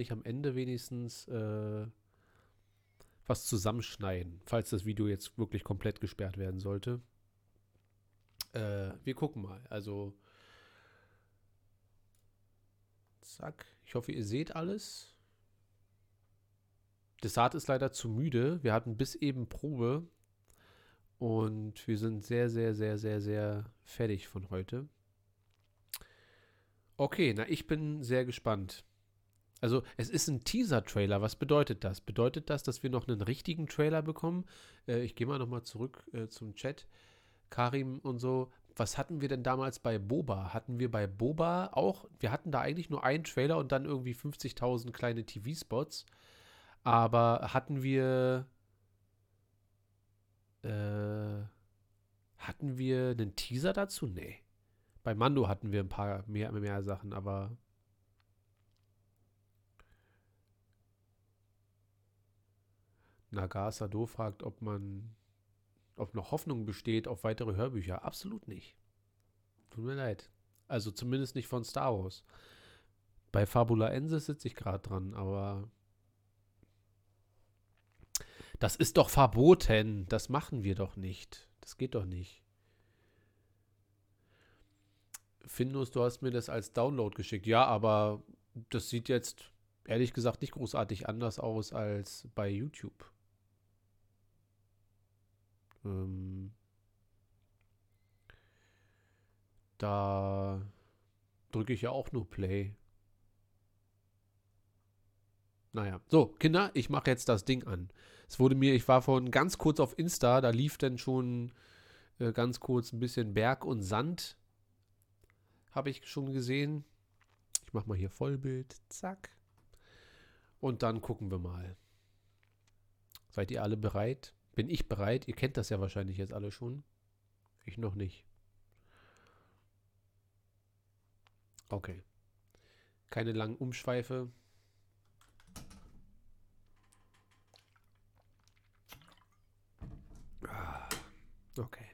ich am Ende wenigstens äh, was zusammenschneiden, falls das Video jetzt wirklich komplett gesperrt werden sollte. Äh, wir gucken mal. Also, zack. Ich hoffe, ihr seht alles. Desart ist leider zu müde. Wir hatten bis eben Probe. Und wir sind sehr, sehr, sehr, sehr, sehr fertig von heute. Okay, na, ich bin sehr gespannt. Also, es ist ein Teaser-Trailer. Was bedeutet das? Bedeutet das, dass wir noch einen richtigen Trailer bekommen? Äh, ich gehe mal nochmal zurück äh, zum Chat. Karim und so. Was hatten wir denn damals bei Boba? Hatten wir bei Boba auch, wir hatten da eigentlich nur einen Trailer und dann irgendwie 50.000 kleine TV-Spots. Aber hatten wir, äh, hatten wir einen Teaser dazu? Nee. Bei Mando hatten wir ein paar mehr, mehr Sachen, aber Nagar Do fragt, ob man, ob noch Hoffnung besteht auf weitere Hörbücher. Absolut nicht. Tut mir leid. Also zumindest nicht von Star Wars. Bei Fabula Ensis sitze ich gerade dran, aber das ist doch verboten. Das machen wir doch nicht. Das geht doch nicht. Findus, du hast mir das als Download geschickt. Ja, aber das sieht jetzt ehrlich gesagt nicht großartig anders aus als bei YouTube. Ähm, da drücke ich ja auch nur Play. Naja, so, Kinder, ich mache jetzt das Ding an. Es wurde mir, ich war vorhin ganz kurz auf Insta, da lief dann schon äh, ganz kurz ein bisschen Berg und Sand. Habe ich schon gesehen. Ich mache mal hier Vollbild. Zack. Und dann gucken wir mal. Seid ihr alle bereit? Bin ich bereit? Ihr kennt das ja wahrscheinlich jetzt alle schon. Ich noch nicht. Okay. Keine langen Umschweife. Ah, okay.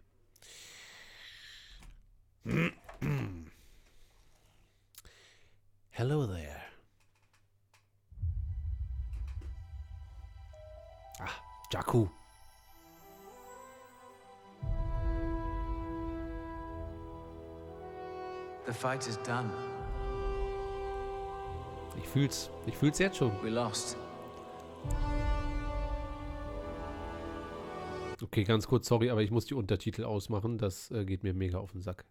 Hello there. Ah, Jakku. The fight is done. Ich fühl's. Ich fühl's jetzt schon. We lost. Okay, ganz kurz, sorry, aber ich muss die Untertitel ausmachen. Das äh, geht mir mega auf den Sack.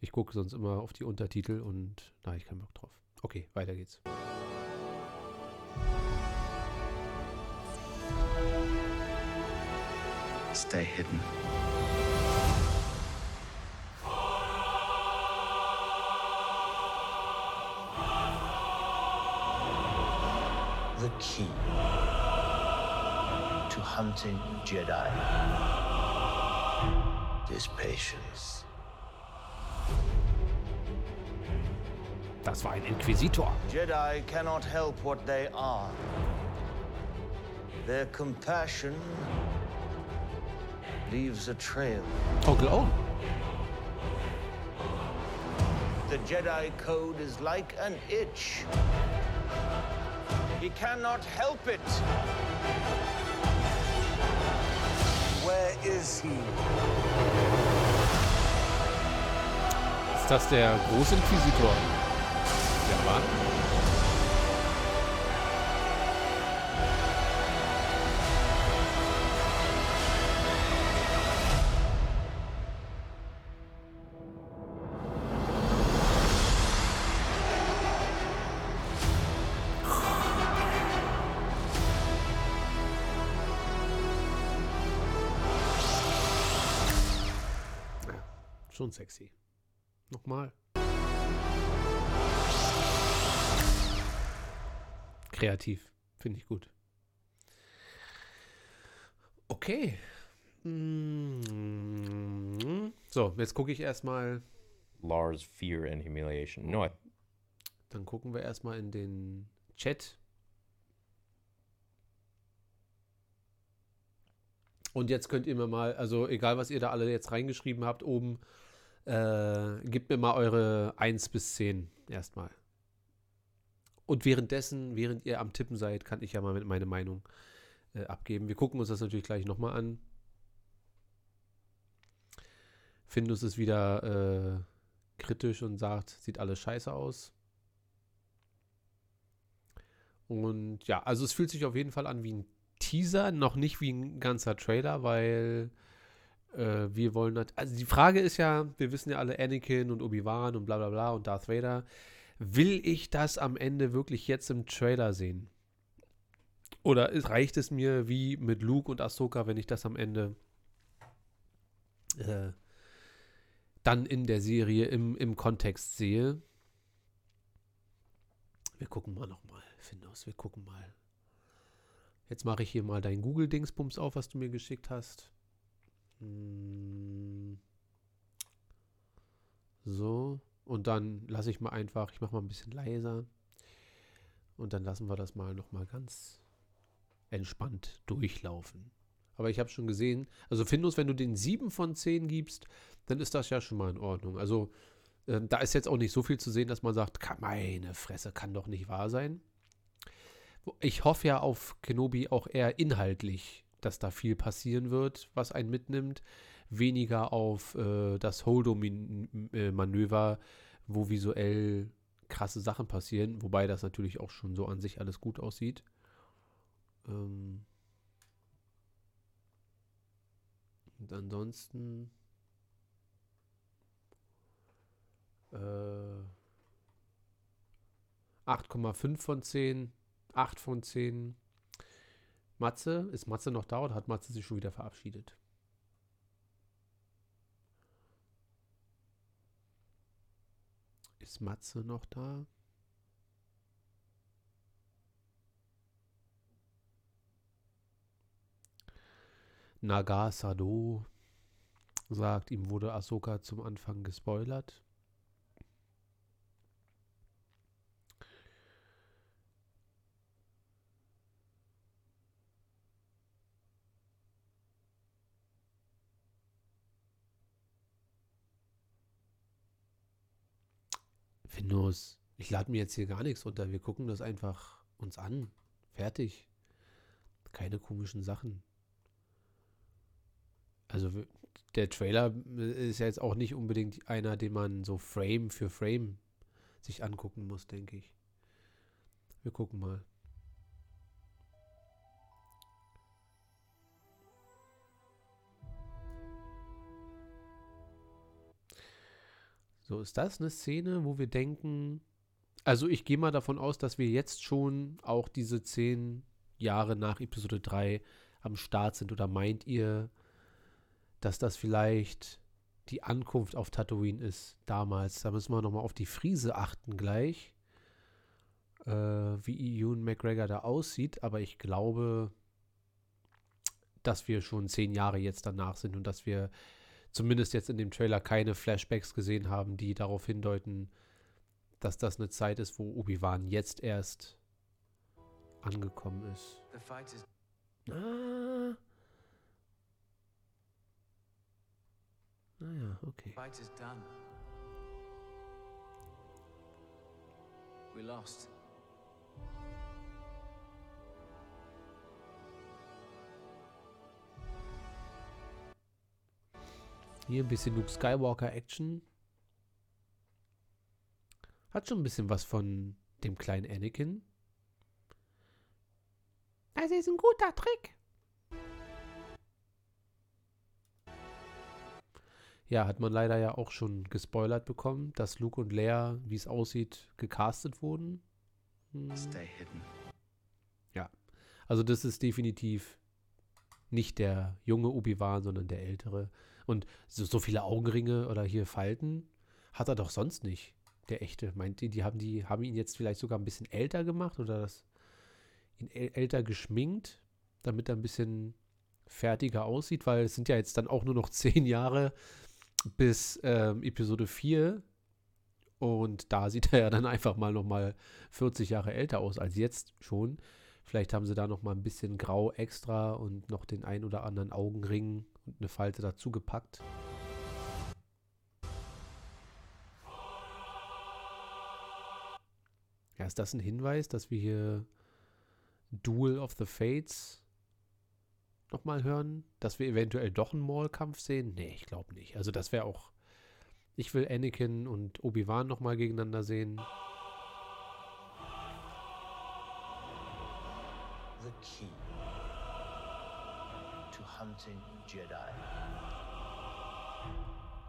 Ich gucke sonst immer auf die Untertitel und da habe ich keinen Bock drauf. Okay, weiter geht's. Stay hidden. The key to hunting Jedi is patience. Das war ein Inquisitor. Jedi cannot help what they are. Their compassion leaves a trail. Onkel Owen. The Jedi Code is like an itch. He cannot help it. Where is he? Ist das der Großinquisitor? Ja, war. Schon sexy. Nochmal. Kreativ. Finde ich gut. Okay. Mm. So, jetzt gucke ich erstmal. Lars fear and humiliation. No, Dann gucken wir erstmal in den Chat. Und jetzt könnt ihr mir mal, also egal was ihr da alle jetzt reingeschrieben habt, oben, äh, gebt mir mal eure 1 bis 10 erstmal. Und währenddessen, während ihr am Tippen seid, kann ich ja mal meine Meinung äh, abgeben. Wir gucken uns das natürlich gleich nochmal an. Findus ist wieder äh, kritisch und sagt, sieht alles scheiße aus. Und ja, also es fühlt sich auf jeden Fall an wie ein Teaser, noch nicht wie ein ganzer Trailer, weil äh, wir wollen, also die Frage ist ja, wir wissen ja alle Anakin und Obi-Wan und bla bla bla und Darth Vader. Will ich das am Ende wirklich jetzt im Trailer sehen? Oder reicht es mir wie mit Luke und Ahsoka, wenn ich das am Ende äh, dann in der Serie im, im Kontext sehe? Wir gucken mal nochmal, Findus, wir gucken mal. Jetzt mache ich hier mal dein Google-Dingsbums auf, was du mir geschickt hast. Hm. So. Und dann lasse ich mal einfach, ich mache mal ein bisschen leiser. Und dann lassen wir das mal nochmal ganz entspannt durchlaufen. Aber ich habe schon gesehen, also Findus, wenn du den 7 von 10 gibst, dann ist das ja schon mal in Ordnung. Also äh, da ist jetzt auch nicht so viel zu sehen, dass man sagt, meine Fresse, kann doch nicht wahr sein. Ich hoffe ja auf Kenobi auch eher inhaltlich, dass da viel passieren wird, was einen mitnimmt. Weniger auf äh, das Holdo-Manöver, wo visuell krasse Sachen passieren, wobei das natürlich auch schon so an sich alles gut aussieht. Ähm und ansonsten äh, 8,5 von 10 8 von 10. Matze, ist Matze noch da oder hat Matze sich schon wieder verabschiedet? Ist Matze noch da? Naga Sado sagt, ihm wurde Ahsoka zum Anfang gespoilert. Windows, ich lade mir jetzt hier gar nichts runter. Wir gucken das einfach uns an. Fertig. Keine komischen Sachen. Also der Trailer ist ja jetzt auch nicht unbedingt einer, den man so Frame für Frame sich angucken muss, denke ich. Wir gucken mal. So, ist das eine Szene, wo wir denken, also ich gehe mal davon aus, dass wir jetzt schon auch diese zehn Jahre nach Episode 3 am Start sind. Oder meint ihr, dass das vielleicht die Ankunft auf Tatooine ist damals? Da müssen wir nochmal auf die Friese achten gleich, äh, wie Ewan McGregor da aussieht. Aber ich glaube, dass wir schon zehn Jahre jetzt danach sind und dass wir zumindest jetzt in dem Trailer keine Flashbacks gesehen haben, die darauf hindeuten, dass das eine Zeit ist, wo Obi-Wan jetzt erst angekommen ist. ah. Naja, ah okay. We lost. Hier ein bisschen Luke Skywalker Action. Hat schon ein bisschen was von dem kleinen Anakin. Das ist ein guter Trick. Ja, hat man leider ja auch schon gespoilert bekommen, dass Luke und Leia, wie es aussieht, gecastet wurden. Hm. Stay hidden. Ja, also das ist definitiv nicht der junge Obi-Wan, sondern der ältere. Und so, so viele Augenringe oder hier Falten hat er doch sonst nicht. Der echte. Meint ihr, die haben, die haben ihn jetzt vielleicht sogar ein bisschen älter gemacht oder das ihn älter geschminkt, damit er ein bisschen fertiger aussieht, weil es sind ja jetzt dann auch nur noch zehn Jahre bis ähm, Episode 4 und da sieht er ja dann einfach mal noch mal 40 Jahre älter aus als jetzt schon. Vielleicht haben sie da noch mal ein bisschen Grau extra und noch den ein oder anderen Augenring und eine Falte dazu gepackt. Ja, ist das ein Hinweis, dass wir hier Duel of the Fates nochmal hören? Dass wir eventuell doch einen Maul-Kampf sehen? Nee, ich glaube nicht. Also das wäre auch. Ich will Anakin und Obi-Wan nochmal gegeneinander sehen. The key hunting Jedi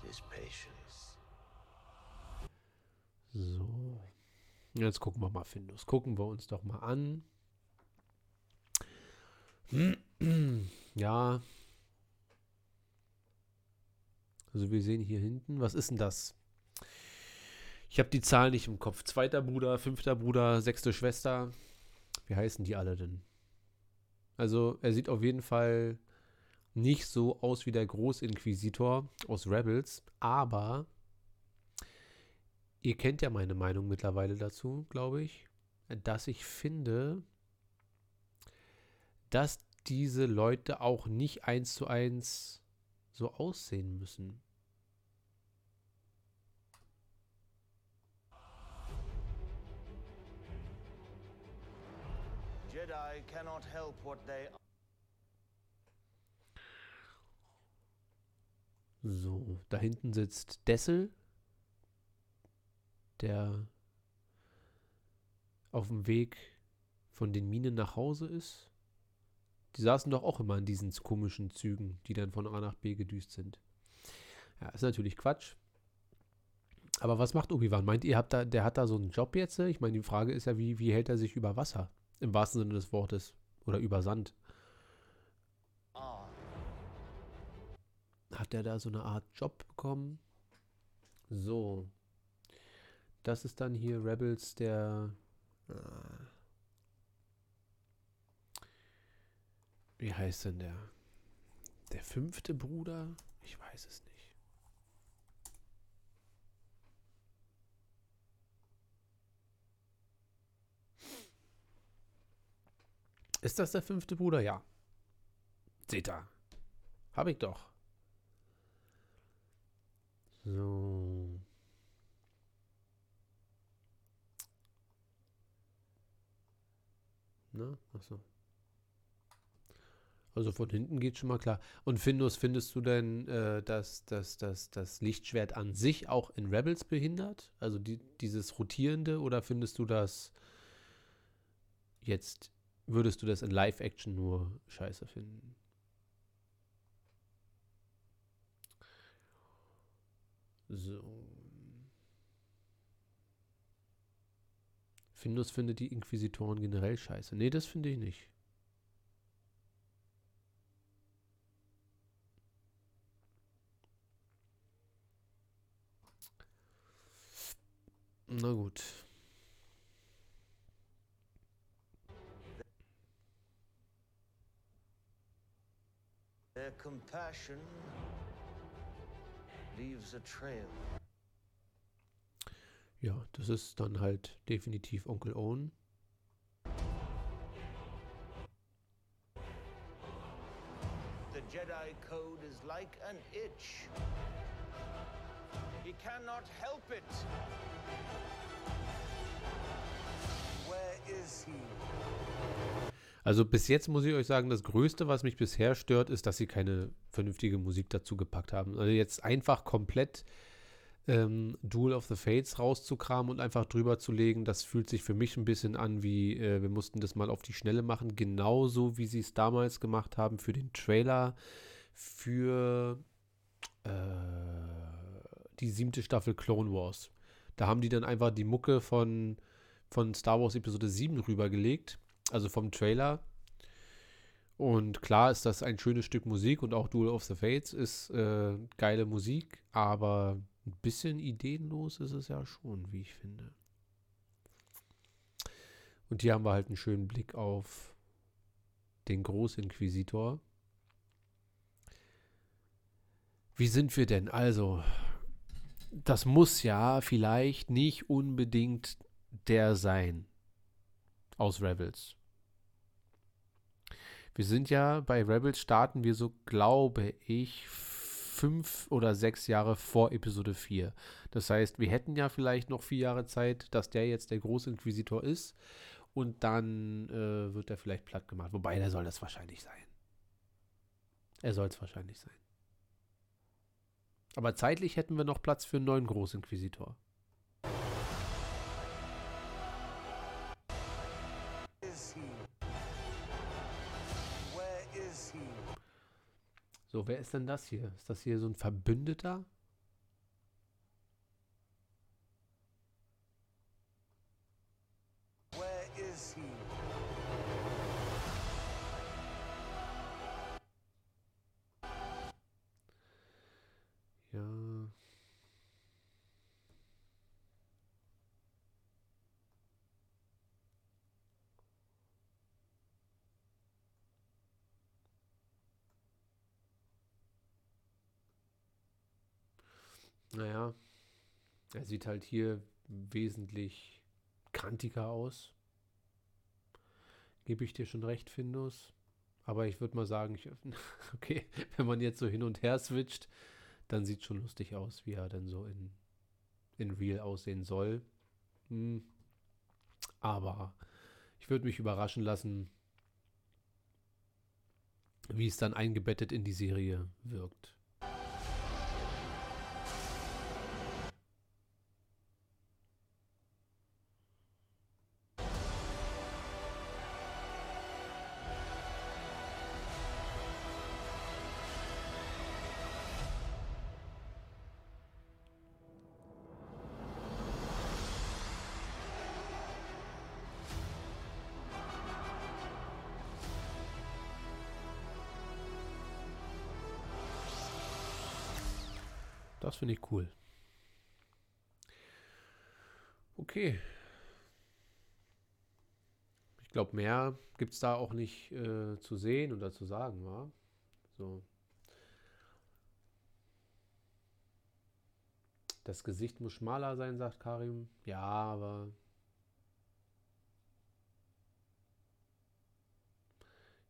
is patience. So. Jetzt gucken wir mal, Findus. Gucken wir uns doch mal an. Ja. Also wir sehen hier hinten, was ist denn das? Ich habe die Zahl nicht im Kopf. Zweiter Bruder, fünfter Bruder, sechste Schwester. Wie heißen die alle denn? Also er sieht auf jeden Fall nicht so aus wie der Großinquisitor aus Rebels, aber ihr kennt ja meine Meinung mittlerweile dazu, glaube ich, dass ich finde, dass diese Leute auch nicht eins zu eins so aussehen müssen. Jedi cannot help what they So, da hinten sitzt Dessel, der auf dem Weg von den Minen nach Hause ist. Die saßen doch auch immer in diesen komischen Zügen, die dann von A nach B gedüst sind. Ja, ist natürlich Quatsch. Aber was macht Obi-Wan? Meint ihr, habt da, der hat da so einen Job jetzt? Ich meine, die Frage ist ja, wie, wie hält er sich über Wasser? Im wahrsten Sinne des Wortes. Oder über Sand. Hat er da so eine Art Job bekommen? So. Das ist dann hier Rebels, der. äh, Wie heißt denn der? Der fünfte Bruder? Ich weiß es nicht. Ist das der fünfte Bruder? Ja. Seht ihr. Hab ich doch. So. Na, achso. Also von hinten geht schon mal klar. Und Findus, findest du denn, äh, dass, dass, dass das Lichtschwert an sich auch in Rebels behindert? Also die, dieses Rotierende oder findest du das jetzt, würdest du das in Live-Action nur scheiße finden? So. Findus findet die Inquisitoren generell scheiße. Nee, das finde ich nicht. Na gut. Their compassion. Ja, das ist dann halt definitiv Onkel Owen. The Jedi Code is like an itch. He cannot help it. Where is he? Also bis jetzt muss ich euch sagen, das Größte, was mich bisher stört, ist, dass sie keine vernünftige Musik dazu gepackt haben. Also jetzt einfach komplett ähm, Duel of the Fates rauszukramen und einfach drüber zu legen, das fühlt sich für mich ein bisschen an wie, äh, wir mussten das mal auf die Schnelle machen, genauso wie sie es damals gemacht haben für den Trailer für äh, die siebte Staffel Clone Wars. Da haben die dann einfach die Mucke von, von Star Wars Episode 7 rübergelegt, also vom Trailer. Und klar ist das ein schönes Stück Musik und auch Duel of the Fates ist äh, geile Musik, aber ein bisschen ideenlos ist es ja schon, wie ich finde. Und hier haben wir halt einen schönen Blick auf den Großinquisitor. Wie sind wir denn? Also, das muss ja vielleicht nicht unbedingt der sein aus Rebels. Wir sind ja bei Rebels starten wir so, glaube ich, fünf oder sechs Jahre vor Episode 4. Das heißt, wir hätten ja vielleicht noch vier Jahre Zeit, dass der jetzt der Großinquisitor ist und dann äh, wird er vielleicht platt gemacht. Wobei, der soll das wahrscheinlich sein. Er soll es wahrscheinlich sein. Aber zeitlich hätten wir noch Platz für einen neuen Großinquisitor. So, wer ist denn das hier? Ist das hier so ein Verbündeter? Naja, er sieht halt hier wesentlich kantiger aus. Gebe ich dir schon recht, Findus. Aber ich würde mal sagen, ich, okay, wenn man jetzt so hin und her switcht, dann sieht schon lustig aus, wie er dann so in, in Real aussehen soll. Hm. Aber ich würde mich überraschen lassen, wie es dann eingebettet in die Serie wirkt. Das finde ich cool. Okay. Ich glaube, mehr gibt es da auch nicht äh, zu sehen oder zu sagen, war. So. Das Gesicht muss schmaler sein, sagt Karim. Ja, aber.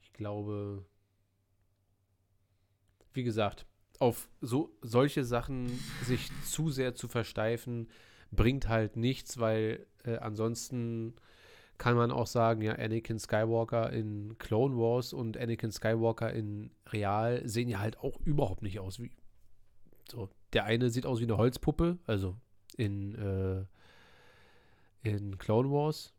Ich glaube. Wie gesagt, auf so solche Sachen sich zu sehr zu versteifen, bringt halt nichts, weil äh, ansonsten kann man auch sagen, ja, Anakin Skywalker in Clone Wars und Anakin Skywalker in Real sehen ja halt auch überhaupt nicht aus wie. So, der eine sieht aus wie eine Holzpuppe, also in, äh, in Clone Wars.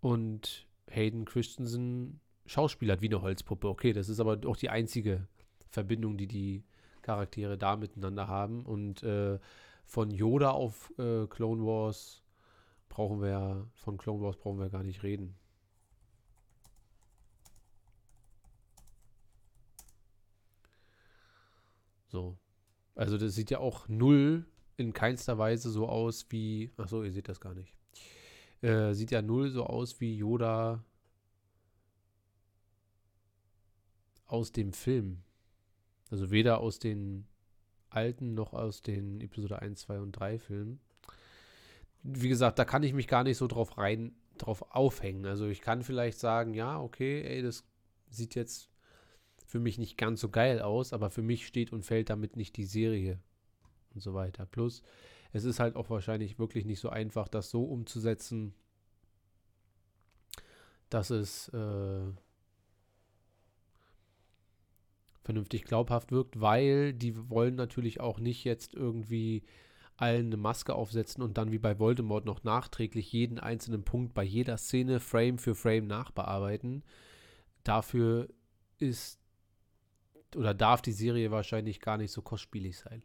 Und Hayden Christensen schauspielert wie eine Holzpuppe. Okay, das ist aber auch die einzige Verbindung, die die Charaktere da miteinander haben. Und äh, von Yoda auf äh, Clone Wars brauchen wir, von Clone Wars brauchen wir gar nicht reden. So. Also das sieht ja auch null in keinster Weise so aus wie. Achso, ihr seht das gar nicht. Äh, sieht ja null so aus wie Yoda aus dem Film. Also weder aus den alten noch aus den Episode 1, 2 und 3 Filmen. Wie gesagt, da kann ich mich gar nicht so drauf rein, drauf aufhängen. Also ich kann vielleicht sagen, ja, okay, ey, das sieht jetzt für mich nicht ganz so geil aus, aber für mich steht und fällt damit nicht die Serie und so weiter. Plus, es ist halt auch wahrscheinlich wirklich nicht so einfach, das so umzusetzen, dass es äh, vernünftig glaubhaft wirkt, weil die wollen natürlich auch nicht jetzt irgendwie allen eine Maske aufsetzen und dann wie bei Voldemort noch nachträglich jeden einzelnen Punkt bei jeder Szene Frame für Frame nachbearbeiten. Dafür ist oder darf die Serie wahrscheinlich gar nicht so kostspielig sein.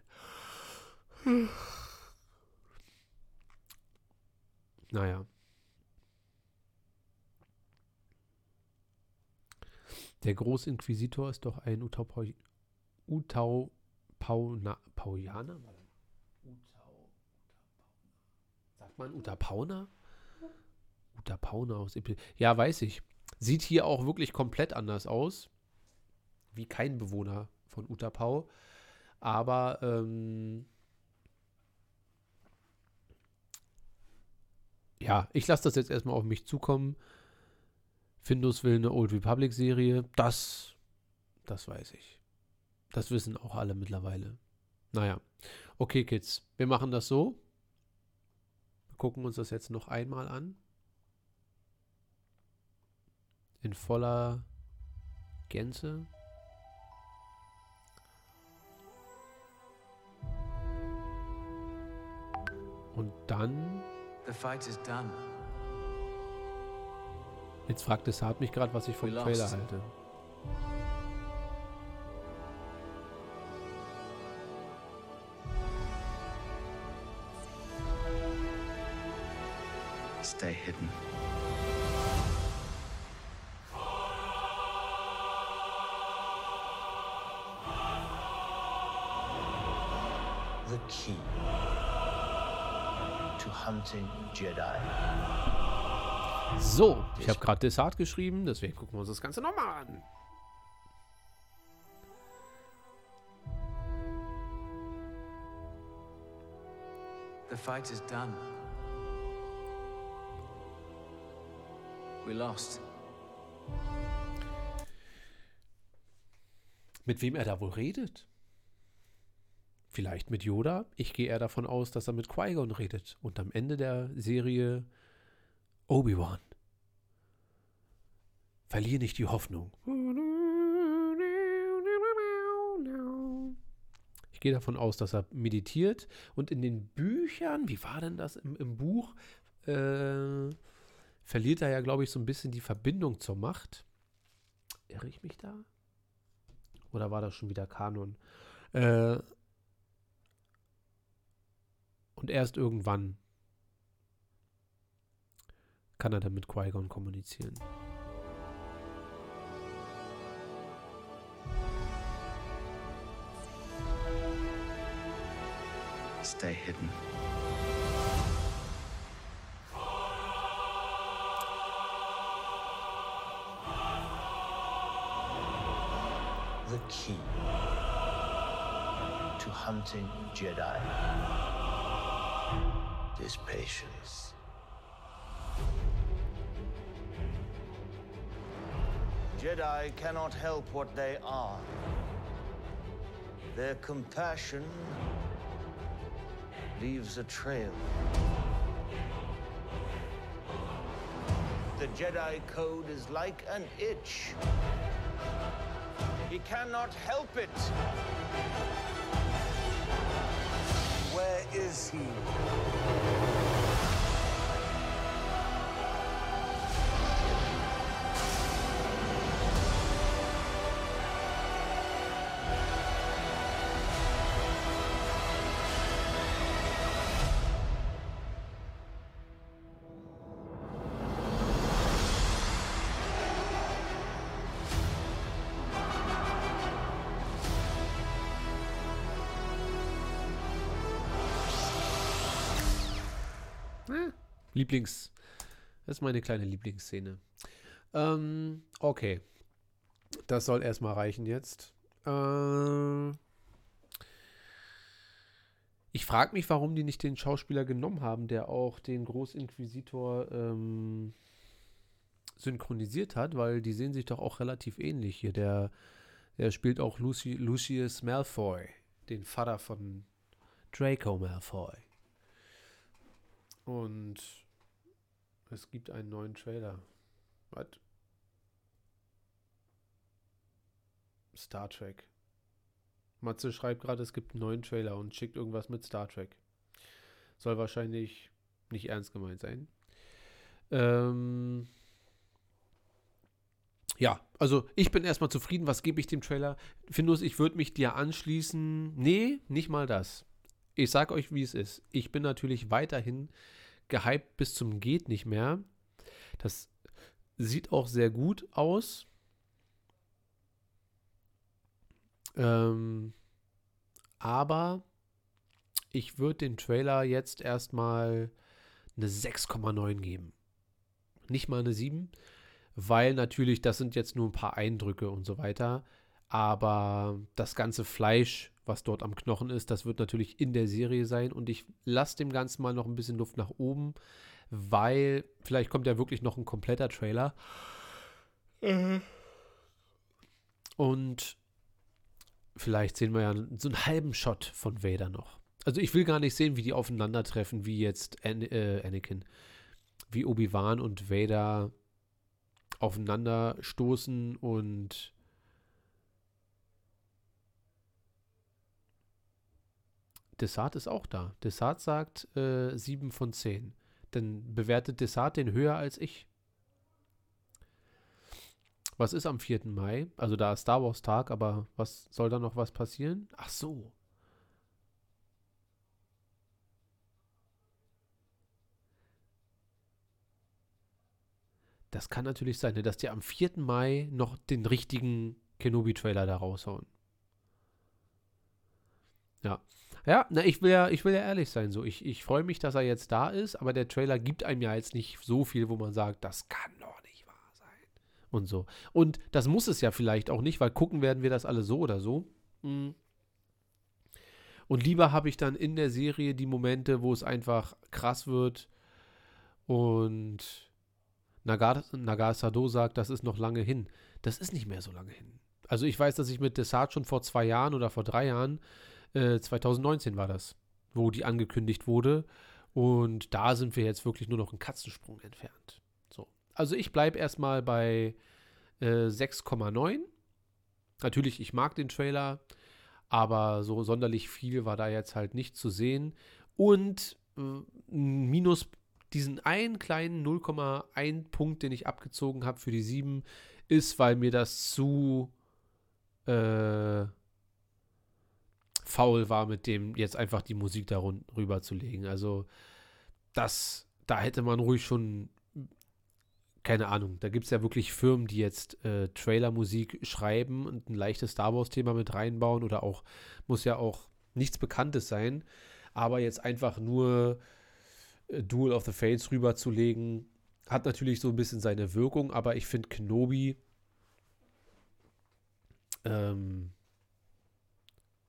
Naja. Der Großinquisitor ist doch ein Utau, Utau Pauna, Paujaner? Utau, Sagt man Utapauner? Utapauner aus Epi Ja, weiß ich. Sieht hier auch wirklich komplett anders aus. Wie kein Bewohner von Utapau. Aber ähm, ja, ich lasse das jetzt erstmal auf mich zukommen. Findus will eine Old Republic Serie. Das, das weiß ich. Das wissen auch alle mittlerweile. Naja. Okay, Kids. Wir machen das so. Wir gucken uns das jetzt noch einmal an. In voller Gänze. Und dann, The fight is done. Jetzt fragt es Hart mich gerade, was ich vom Trailer halte. Stay hidden. The key to hunting Jedi. So, ich habe gerade Desart geschrieben, deswegen gucken wir uns das Ganze nochmal an. The fight is done. We lost. Mit wem er da wohl redet? Vielleicht mit Yoda? Ich gehe eher davon aus, dass er mit Qui-Gon redet. Und am Ende der Serie Obi-Wan. Verliere nicht die Hoffnung. Ich gehe davon aus, dass er meditiert. Und in den Büchern, wie war denn das im, im Buch, äh, verliert er ja, glaube ich, so ein bisschen die Verbindung zur Macht. Irre ich mich da? Oder war das schon wieder Kanon? Äh, und erst irgendwann kann er dann mit Qui-Gon kommunizieren. Stay hidden. The key to hunting Jedi is patience. Jedi cannot help what they are. Their compassion leaves a trail. The Jedi Code is like an itch. He cannot help it. Where is he? Lieblings. Das ist meine kleine Lieblingsszene. Ähm, okay. Das soll erstmal reichen jetzt. Äh, ich frage mich, warum die nicht den Schauspieler genommen haben, der auch den Großinquisitor ähm, synchronisiert hat, weil die sehen sich doch auch relativ ähnlich hier. Der, der spielt auch Lucy, Lucius Malfoy, den Vater von Draco Malfoy. Und es gibt einen neuen Trailer. Was? Star Trek. Matze schreibt gerade, es gibt einen neuen Trailer und schickt irgendwas mit Star Trek. Soll wahrscheinlich nicht ernst gemeint sein. Ähm ja, also ich bin erstmal zufrieden. Was gebe ich dem Trailer? Findus, ich würde mich dir anschließen. Nee, nicht mal das. Ich sag euch, wie es ist. Ich bin natürlich weiterhin gehypt bis zum geht nicht mehr. Das sieht auch sehr gut aus. Ähm, aber ich würde den Trailer jetzt erstmal eine 6,9 geben. Nicht mal eine 7, weil natürlich das sind jetzt nur ein paar Eindrücke und so weiter. Aber das ganze Fleisch, was dort am Knochen ist, das wird natürlich in der Serie sein. Und ich lasse dem Ganzen mal noch ein bisschen Luft nach oben, weil vielleicht kommt ja wirklich noch ein kompletter Trailer. Und vielleicht sehen wir ja so einen halben Shot von Vader noch. Also ich will gar nicht sehen, wie die aufeinandertreffen, wie jetzt An äh, Anakin, wie Obi-Wan und Vader aufeinander stoßen und Desart ist auch da. Desart sagt äh, 7 von 10. Dann bewertet Desart den höher als ich. Was ist am 4. Mai? Also da ist Star Wars Tag, aber was soll da noch was passieren? Ach so. Das kann natürlich sein, ne, dass die am 4. Mai noch den richtigen Kenobi-Trailer da raushauen. Ja. Ja, na, ich will ja, ich will ja ehrlich sein. So, ich, ich freue mich, dass er jetzt da ist, aber der Trailer gibt einem ja jetzt nicht so viel, wo man sagt, das kann doch nicht wahr sein. Und so. Und das muss es ja vielleicht auch nicht, weil gucken werden wir das alle so oder so. Mhm. Und lieber habe ich dann in der Serie die Momente, wo es einfach krass wird und Nagasado sagt, das ist noch lange hin. Das ist nicht mehr so lange hin. Also ich weiß, dass ich mit Desart schon vor zwei Jahren oder vor drei Jahren 2019 äh, war das, wo die angekündigt wurde. Und da sind wir jetzt wirklich nur noch einen Katzensprung entfernt. So. Also ich bleibe erstmal bei äh, 6,9. Natürlich, ich mag den Trailer, aber so sonderlich viel war da jetzt halt nicht zu sehen. Und äh, minus diesen einen kleinen 0,1 Punkt, den ich abgezogen habe für die 7, ist, weil mir das zu äh, faul war, mit dem jetzt einfach die Musik darüber zu legen. Also das, da hätte man ruhig schon, keine Ahnung, da gibt es ja wirklich Firmen, die jetzt äh, Trailer-Musik schreiben und ein leichtes Star Wars-Thema mit reinbauen oder auch, muss ja auch nichts Bekanntes sein, aber jetzt einfach nur äh, Duel of the Fates rüberzulegen, hat natürlich so ein bisschen seine Wirkung, aber ich finde Kenobi ähm,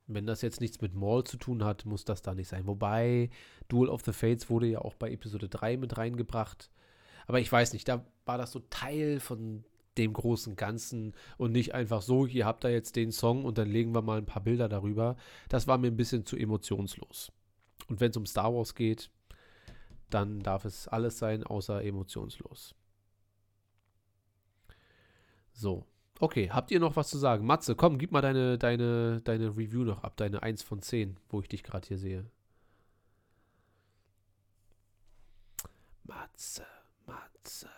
wenn das jetzt nichts mit Maul zu tun hat, muss das da nicht sein. Wobei, Duel of the Fates wurde ja auch bei Episode 3 mit reingebracht. Aber ich weiß nicht, da war das so Teil von dem großen Ganzen und nicht einfach so, hier habt ihr jetzt den Song und dann legen wir mal ein paar Bilder darüber. Das war mir ein bisschen zu emotionslos. Und wenn es um Star Wars geht, dann darf es alles sein, außer emotionslos. So, Okay, habt ihr noch was zu sagen? Matze, komm, gib mal deine, deine, deine Review noch ab, deine 1 von 10, wo ich dich gerade hier sehe. Matze, Matze.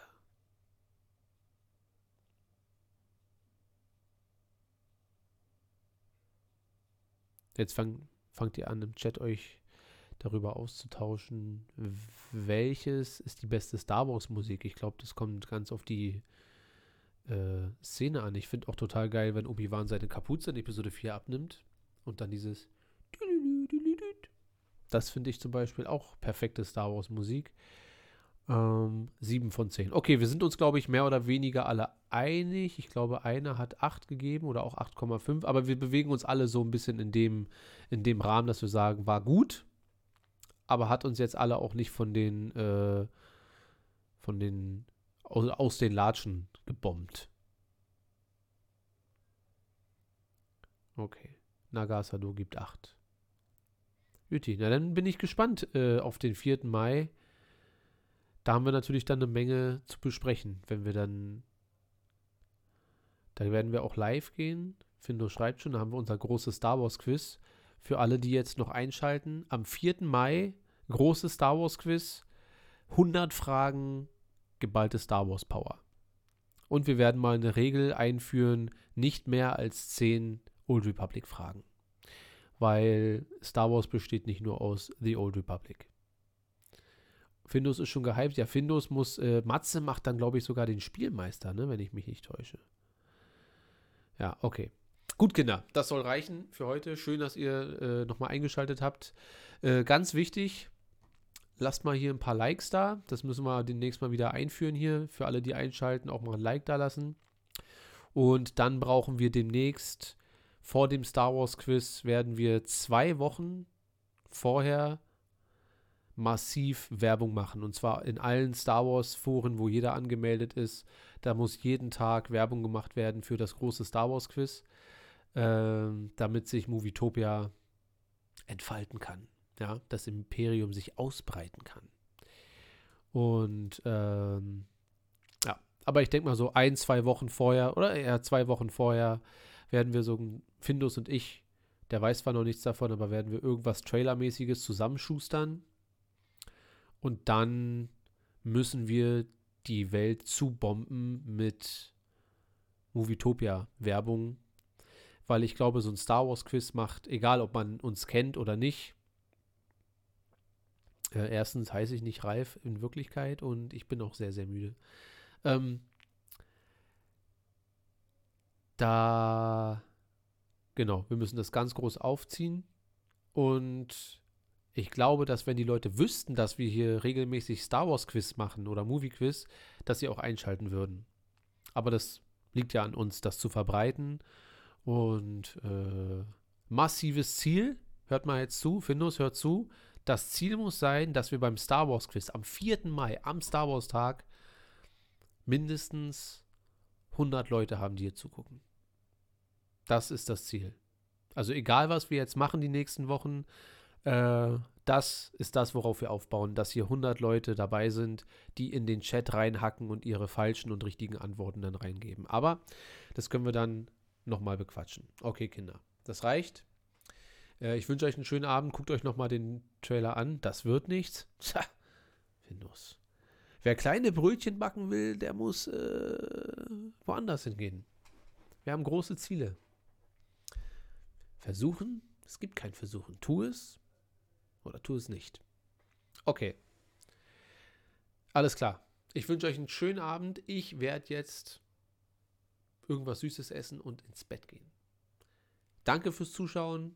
Jetzt fang, fangt ihr an, im Chat euch darüber auszutauschen, welches ist die beste Star Wars Musik. Ich glaube, das kommt ganz auf die äh, Szene an. Ich finde auch total geil, wenn Obi-Wan seine Kapuze in Episode 4 abnimmt und dann dieses das finde ich zum Beispiel auch perfekte Star Wars Musik. Ähm, 7 von 10. Okay, wir sind uns, glaube ich, mehr oder weniger alle einig. Ich glaube, einer hat 8 gegeben oder auch 8,5, aber wir bewegen uns alle so ein bisschen in dem, in dem Rahmen, dass wir sagen, war gut, aber hat uns jetzt alle auch nicht von den, äh, von den aus, den Latschen gebombt. Okay. Nagasado gibt 8. Juti, na dann bin ich gespannt äh, auf den 4. Mai. Da haben wir natürlich dann eine Menge zu besprechen, wenn wir dann. Da werden wir auch live gehen. Findo schreibt schon, da haben wir unser großes Star Wars Quiz. Für alle, die jetzt noch einschalten. Am 4. Mai, großes Star Wars Quiz. 100 Fragen geballte Star Wars Power. Und wir werden mal eine Regel einführen, nicht mehr als 10 Old Republic Fragen. Weil Star Wars besteht nicht nur aus The Old Republic. Findus ist schon gehypt. Ja, Findus muss, äh, Matze macht dann, glaube ich, sogar den Spielmeister, ne, wenn ich mich nicht täusche. Ja, okay. Gut, Kinder, das soll reichen für heute. Schön, dass ihr äh, nochmal eingeschaltet habt. Äh, ganz wichtig, lasst mal hier ein paar Likes da. Das müssen wir demnächst mal wieder einführen hier. Für alle, die einschalten, auch mal ein Like da lassen. Und dann brauchen wir demnächst vor dem Star Wars Quiz werden wir zwei Wochen vorher massiv Werbung machen. Und zwar in allen Star Wars Foren, wo jeder angemeldet ist. Da muss jeden Tag Werbung gemacht werden für das große Star Wars Quiz. ähm, damit sich Movietopia entfalten kann. Ja, das Imperium sich ausbreiten kann. Und ähm, ja, aber ich denke mal so ein, zwei Wochen vorher oder eher zwei Wochen vorher werden wir so, Findus und ich, der weiß zwar noch nichts davon, aber werden wir irgendwas Trailermäßiges zusammenschustern. Und dann müssen wir die Welt zubomben mit Movietopia-Werbung. Weil ich glaube, so ein Star Wars-Quiz macht, egal ob man uns kennt oder nicht. Äh, erstens heiße ich nicht reif in Wirklichkeit und ich bin auch sehr, sehr müde. Ähm, da, genau, wir müssen das ganz groß aufziehen. Und ich glaube, dass wenn die Leute wüssten, dass wir hier regelmäßig Star Wars Quiz machen oder Movie Quiz, dass sie auch einschalten würden. Aber das liegt ja an uns, das zu verbreiten. Und äh, massives Ziel, hört mal jetzt zu, Findus, hört zu. Das Ziel muss sein, dass wir beim Star Wars Quiz am 4. Mai, am Star Wars Tag, mindestens 100 Leute haben, die hier zugucken. Das ist das Ziel. Also egal, was wir jetzt machen die nächsten Wochen, äh, das ist das, worauf wir aufbauen, dass hier 100 Leute dabei sind, die in den Chat reinhacken und ihre falschen und richtigen Antworten dann reingeben. Aber das können wir dann nochmal bequatschen. Okay, Kinder, das reicht. Äh, ich wünsche euch einen schönen Abend. Guckt euch nochmal den Trailer an. Das wird nichts. Tja, Findus. Wer kleine Brötchen backen will, der muss äh, woanders hingehen. Wir haben große Ziele. Versuchen? Es gibt kein Versuchen. Tu es oder tu es nicht. Okay. Alles klar. Ich wünsche euch einen schönen Abend. Ich werde jetzt irgendwas Süßes essen und ins Bett gehen. Danke fürs Zuschauen.